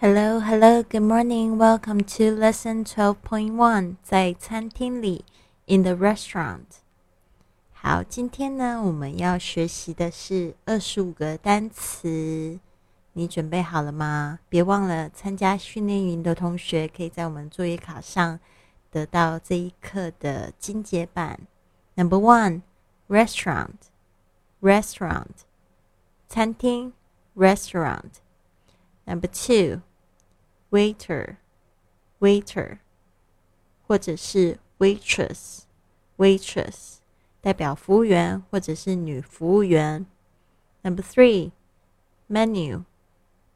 Hello, hello, good morning. Welcome to lesson 12.1. 在餐厅里 in the restaurant. 好，今天呢，我们要学习的是二十五个单词。你准备好了吗？别忘了参加训练营的同学，可以在我们作业卡上得到这一课的精简版。Number one, restaurant, restaurant. 餐厅 restaurant. Number two, waiter, waiter，或者是 waitress, waitress，代表服务员或者是女服务员。Number three, menu,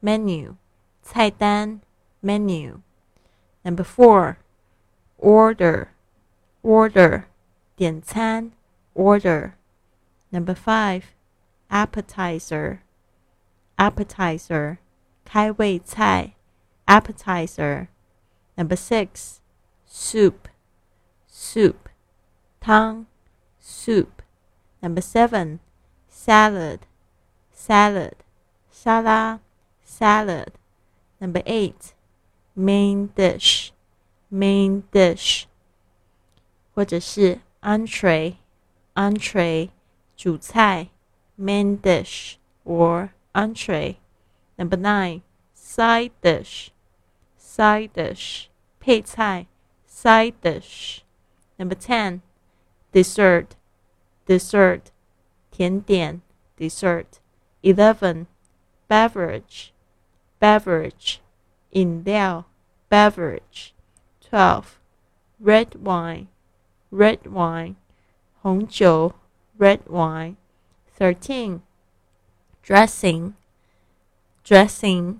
menu，菜单 menu。Number four, order, order，点餐 order。Number five, appetizer, appetizer，开胃菜 appetizer. Number six, soup, soup, tongue, soup. Number seven, salad, salad, salad, salad. Number eight, main dish, main dish. 或者是 entree, entree, 主菜 main dish or entree. Number nine, side dish, side dish 配菜 side dish. Number ten, dessert, dessert 甜点 dessert. Eleven, beverage, beverage 饮料 beverage. Twelve, red wine, red wine 红酒 red wine. Thirteen, dressing, dressing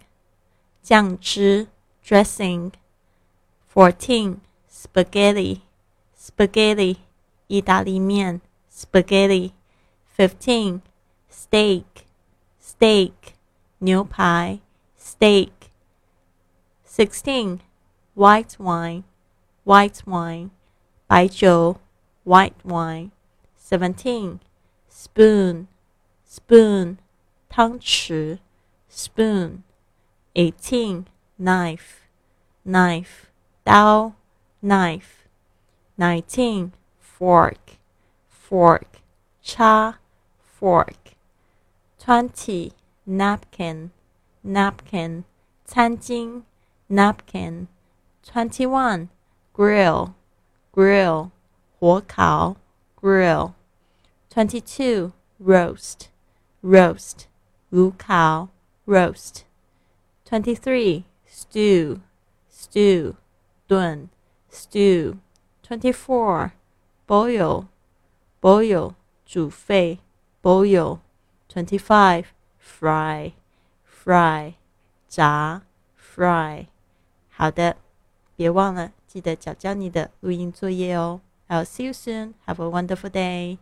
酱汁 dressing. Fourteen spaghetti spaghetti 意大利面 spaghetti. Fifteen steak steak 牛排 steak. Sixteen white wine white wine 白酒 white wine. Seventeen spoon spoon 汤匙 spoon. Eighteen knife knife 刀 knife. Nineteen fork fork 叉 fork. Twenty napkin napkin 餐巾 napkin. Twenty one grill grill 火烤 grill. Twenty two roast roast 炉烤 roast. Twenty three stew stew 炖 stew. Twenty four boil boil 煮沸 boil. Twenty five fry fry 炸 fry. 好的，别忘了记得交交你的录音作业哦。I'll see you soon. Have a wonderful day.